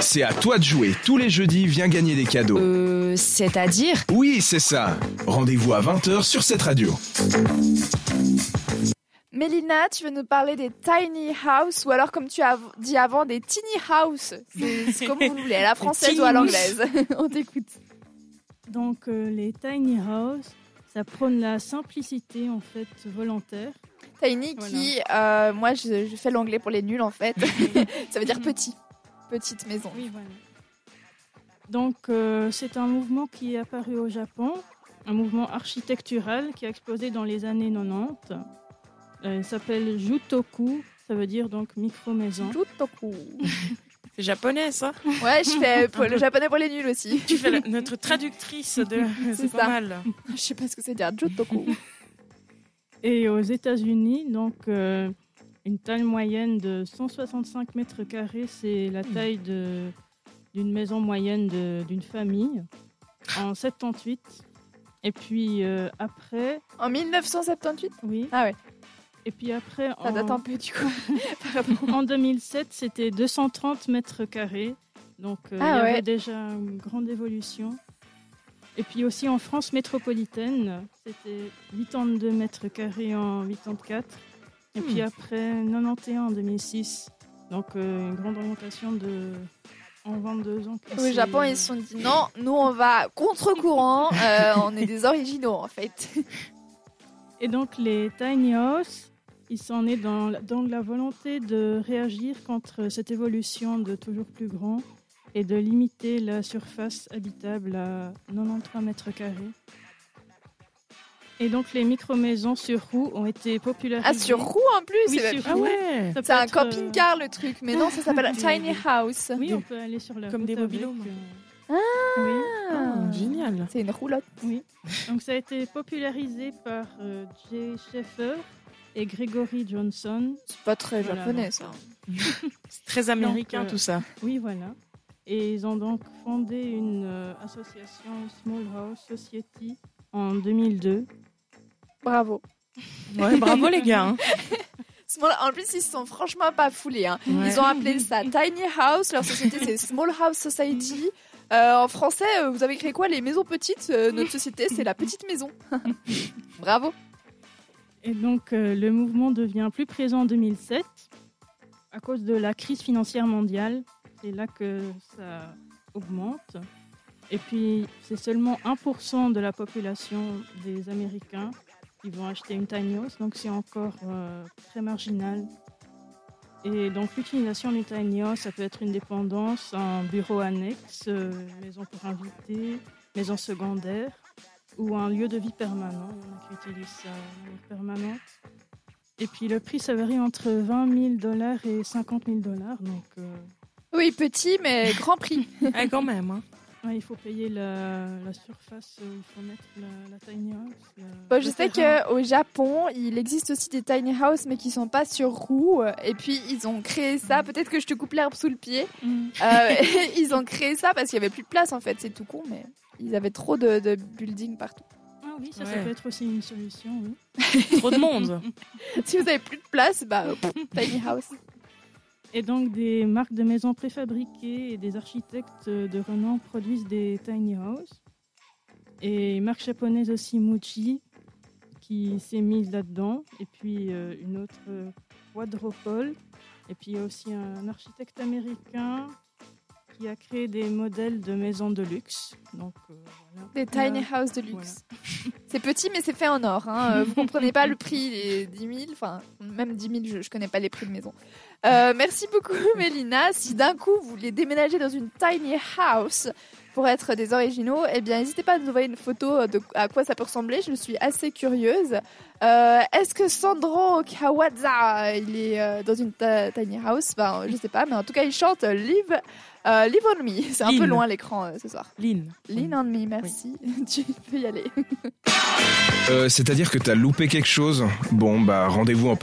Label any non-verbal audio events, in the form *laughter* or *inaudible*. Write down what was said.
C'est à toi de jouer. Tous les jeudis, viens gagner des cadeaux. Euh, c'est-à-dire Oui, c'est ça. Rendez-vous à 20h sur cette radio. Mélina, tu veux nous parler des tiny house ou alors comme tu as dit avant des teeny house? C'est c'est comme vous voulez, à la *laughs* française ou à l'anglaise? *laughs* On t'écoute. Donc euh, les tiny house, ça prône la simplicité en fait volontaire. Tiny qui, euh, moi je, je fais l'anglais pour les nuls en fait. *laughs* Ça veut dire petit, petite maison. Oui, voilà. Donc euh, c'est un mouvement qui est apparu au Japon, un mouvement architectural qui a explosé dans les années 90. Euh, il s'appelle Jutoku, ça veut dire donc micro-maison. Jutoku. *laughs* C'est japonais, ça Ouais, je fais pour le japonais pour les nuls aussi. Tu fais la- notre traductrice de. *laughs* C'est C'est ça. pas mal. Je sais pas ce que c'est dire Jutoku. Et aux États-Unis, donc euh, une taille moyenne de 165 mètres carrés, c'est la taille de d'une maison moyenne de- d'une famille en 78. Et puis euh, après, En 1978 oui. Ah ouais. Et puis après, Ça en, date un peu du coup. *laughs* Pardon. en 2007, c'était 230 mètres carrés. Donc euh, Ah il y ouais. avait déjà une grande évolution. Et puis aussi en France métropolitaine, c'était 82 mètres carrés en 84. Et puis après 91 en 2006. Donc euh, une grande augmentation de en 22 ans. Au Japon, ils se sont dit non, nous on va contre-courant, euh, on est des originaux en fait. *laughs* Et donc les tiny house, ils sont nés dans, la- dans la volonté de réagir contre cette évolution de toujours plus grand et de limiter la surface habitable à 93 mètres carrés. Et donc les micro-maisons sur roues ont été popularisées. Ah, sur roue en plus Oui, c'est- sur Ah roue. ouais C'est un être, euh, camping-car le truc, mais non, ça s'appelle *laughs* un tiny house. Oui, on peut aller sur la Comme route des avec, mobilhomes. euh, Oui. Ah, Génial. C'est une roulotte. Oui. Donc ça a été popularisé par euh, Jay Schaeffer et Gregory Johnson. C'est pas très Voilà, japonais donc, ça. *laughs* C'est très américain Donc, euh, tout ça. Oui, voilà. Et ils ont donc fondé une euh, association Small House Society en 2002. Bravo. Ouais, bravo les gars. hein. *laughs* Small- En plus, ils se sont franchement pas foulés. hein. Ouais. Ils ont appelé ça *laughs* Tiny House. Leur société, c'est Small House Society. Euh, en français, euh, vous avez créé quoi? Les maisons petites? Euh, Notre société, c'est la petite maison. Bravo. Et donc euh, le mouvement devient plus présent en 2007 à cause de la crise financière mondiale. C'est là que ça augmente. Et puis c'est seulement 1% de la population des Américains qui vont acheter une tiny house, donc c'est encore euh, très marginal. Et donc l'utilisation d'une tiny house, ça peut être une dépendance, un bureau annexe, euh, maison pour invités, maison secondaire ou un lieu de vie permanent. Il y en a qui utilisent ça de manière permanente. Et puis le prix, ça varie entre 20 000 dollars et 50 000 dollars. Donc euh, Oui, petit, mais grand prix. *laughs* Ah, quand même. hein. Ouais, il faut payer la, la surface, où il faut mettre la, la tiny house. la- Bon, je le sais qu'au Japon, il existe aussi des tiny house, mais qui sont pas sur roue. Et puis, ils ont créé ça. Peut-être que je te coupe l'herbe sous le pied. Mm. Euh, *laughs* *laughs* ils ont créé ça parce qu'il y avait plus de place, en fait. C'est tout con, mais ils avaient trop de, de buildings partout. Ah oui, ça, ça peut être aussi une solution. Oui. Trop de monde. *laughs* Si vous avez plus de place, bah, pff, tiny house. Et donc des marques de maisons préfabriquées et des architectes de renom produisent des tiny houses. Et une marque japonaise aussi, Muji, qui s'est mise là-dedans. Et puis euh, une autre, euh, Quadropole. Et puis il y a aussi un architecte américain qui a créé des modèles de maisons de luxe. Donc euh, voilà. Des tiny Euh, house de luxe. *laughs* C'est petit, mais c'est fait en or. Hein. Euh, Vous comprenez pas le prix des 10 000. Enfin, même 10 000, je, je connais pas les prix de maison. Euh, merci beaucoup, *laughs* Mélina. Si d'un coup, vous voulez déménager dans une tiny house pour être des originaux, eh bien, n'hésitez pas à nous envoyer une photo de à quoi ça peut ressembler. Je suis assez curieuse. Euh, Est-ce que Sandro Kawaza, il est euh, dans une tiny house? Ben, je sais pas, mais en tout cas, il chante Live, euh, Live on Me. C'est un peu loin l'écran euh, ce soir. Lynn. Lean on me, merci. *laughs* tu peux y aller. Euh, C'est-à-dire que t'as loupé quelque chose? Bon, bah rendez-vous en